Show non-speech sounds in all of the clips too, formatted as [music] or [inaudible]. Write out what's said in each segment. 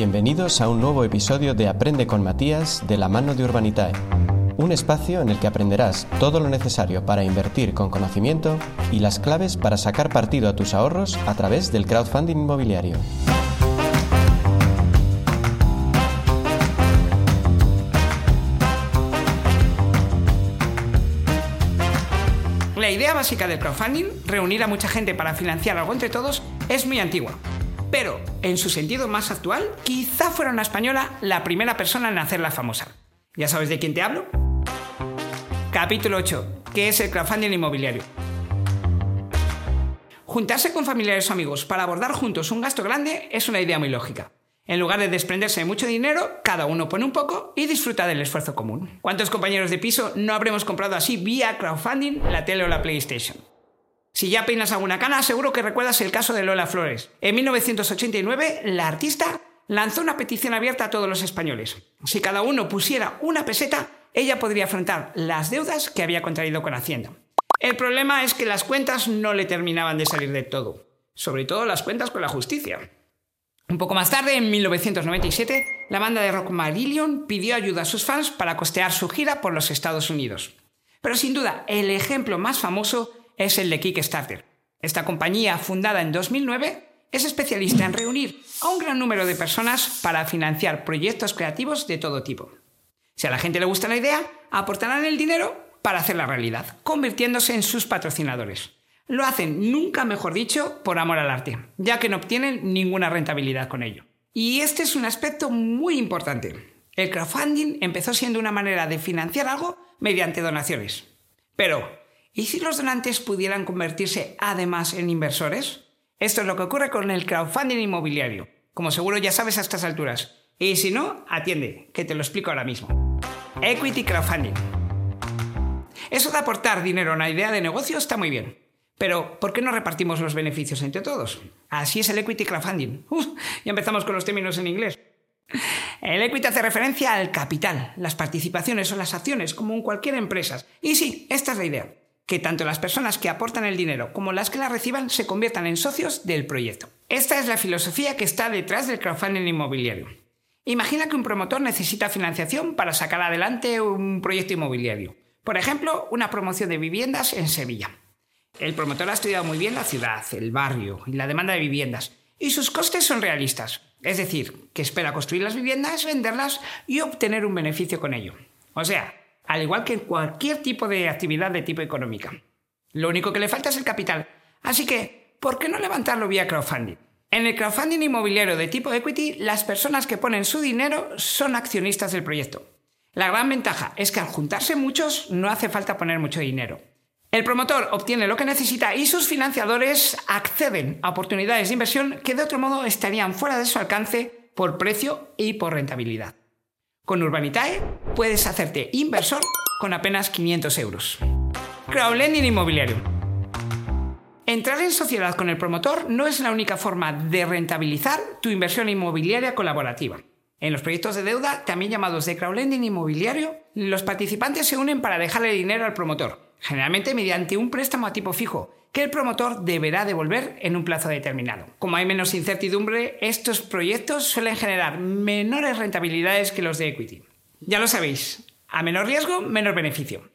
Bienvenidos a un nuevo episodio de Aprende con Matías de la mano de Urbanitae, un espacio en el que aprenderás todo lo necesario para invertir con conocimiento y las claves para sacar partido a tus ahorros a través del crowdfunding inmobiliario. La idea básica del crowdfunding, reunir a mucha gente para financiar algo entre todos, es muy antigua. Pero, en su sentido más actual, quizá fuera una española la primera persona en hacerla famosa. ¿Ya sabes de quién te hablo? Capítulo 8. ¿Qué es el crowdfunding inmobiliario? Juntarse con familiares o amigos para abordar juntos un gasto grande es una idea muy lógica. En lugar de desprenderse de mucho dinero, cada uno pone un poco y disfruta del esfuerzo común. ¿Cuántos compañeros de piso no habremos comprado así vía crowdfunding la tele o la PlayStation? Si ya peinas alguna cana, seguro que recuerdas el caso de Lola Flores. En 1989, la artista lanzó una petición abierta a todos los españoles. Si cada uno pusiera una peseta, ella podría afrontar las deudas que había contraído con Hacienda. El problema es que las cuentas no le terminaban de salir de todo, sobre todo las cuentas con la justicia. Un poco más tarde, en 1997, la banda de rock Marillion pidió ayuda a sus fans para costear su gira por los Estados Unidos. Pero sin duda, el ejemplo más famoso es el de Kickstarter. Esta compañía, fundada en 2009, es especialista en reunir a un gran número de personas para financiar proyectos creativos de todo tipo. Si a la gente le gusta la idea, aportarán el dinero para hacerla realidad, convirtiéndose en sus patrocinadores. Lo hacen, nunca mejor dicho, por amor al arte, ya que no obtienen ninguna rentabilidad con ello. Y este es un aspecto muy importante. El crowdfunding empezó siendo una manera de financiar algo mediante donaciones. Pero, ¿Y si los donantes pudieran convertirse además en inversores? Esto es lo que ocurre con el crowdfunding inmobiliario, como seguro ya sabes a estas alturas. Y si no, atiende, que te lo explico ahora mismo. Equity crowdfunding. Eso de aportar dinero a una idea de negocio está muy bien. Pero, ¿por qué no repartimos los beneficios entre todos? Así es el equity crowdfunding. [laughs] ya empezamos con los términos en inglés. El equity hace referencia al capital, las participaciones o las acciones, como en cualquier empresa. Y sí, esta es la idea que tanto las personas que aportan el dinero como las que la reciban se conviertan en socios del proyecto. Esta es la filosofía que está detrás del crowdfunding inmobiliario. Imagina que un promotor necesita financiación para sacar adelante un proyecto inmobiliario. Por ejemplo, una promoción de viviendas en Sevilla. El promotor ha estudiado muy bien la ciudad, el barrio y la demanda de viviendas, y sus costes son realistas. Es decir, que espera construir las viviendas, venderlas y obtener un beneficio con ello. O sea, al igual que en cualquier tipo de actividad de tipo económica. Lo único que le falta es el capital. Así que, ¿por qué no levantarlo vía crowdfunding? En el crowdfunding inmobiliario de tipo equity, las personas que ponen su dinero son accionistas del proyecto. La gran ventaja es que al juntarse muchos no hace falta poner mucho dinero. El promotor obtiene lo que necesita y sus financiadores acceden a oportunidades de inversión que de otro modo estarían fuera de su alcance por precio y por rentabilidad. Con Urbanitae puedes hacerte inversor con apenas 500 euros. Crowdlending inmobiliario. Entrar en sociedad con el promotor no es la única forma de rentabilizar tu inversión inmobiliaria colaborativa. En los proyectos de deuda, también llamados de crowdlending inmobiliario, los participantes se unen para dejarle dinero al promotor, generalmente mediante un préstamo a tipo fijo, que el promotor deberá devolver en un plazo determinado. Como hay menos incertidumbre, estos proyectos suelen generar menores rentabilidades que los de equity. Ya lo sabéis, a menor riesgo, menor beneficio.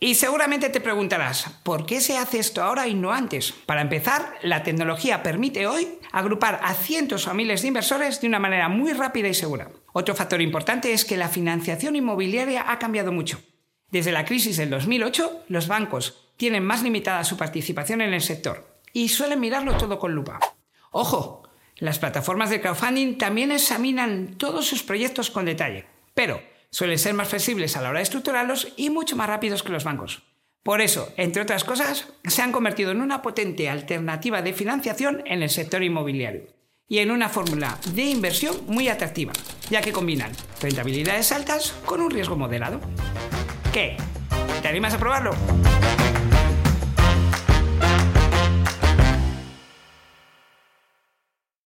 Y seguramente te preguntarás, ¿por qué se hace esto ahora y no antes? Para empezar, la tecnología permite hoy agrupar a cientos o miles de inversores de una manera muy rápida y segura. Otro factor importante es que la financiación inmobiliaria ha cambiado mucho. Desde la crisis del 2008, los bancos tienen más limitada su participación en el sector y suelen mirarlo todo con lupa. Ojo, las plataformas de crowdfunding también examinan todos sus proyectos con detalle, pero suelen ser más flexibles a la hora de estructurarlos y mucho más rápidos que los bancos. Por eso, entre otras cosas, se han convertido en una potente alternativa de financiación en el sector inmobiliario y en una fórmula de inversión muy atractiva, ya que combinan rentabilidades altas con un riesgo moderado. ¿Te animas a probarlo?